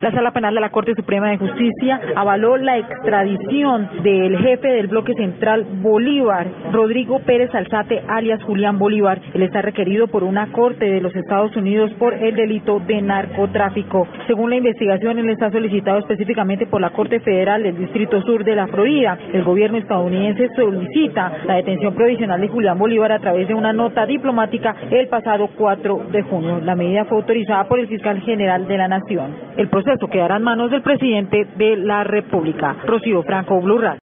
La Sala Penal de la Corte Suprema de Justicia avaló la extradición del jefe del bloque central Bolívar, Rodrigo Pérez Alzate, alias Julián Bolívar. Él está requerido por una corte de los Estados Unidos por el delito de narcotráfico. Según la investigación, él está solicitado específicamente por la Corte Federal del Distrito Sur de la Florida. El gobierno estadounidense solicita la detención provisional de Julián Bolívar a través de una nota diplomática el pasado 4 de junio. La medida fue autorizada por el fiscal general de la Nación. El proceso quedará en manos del presidente de la República. Rocío Franco Blurral.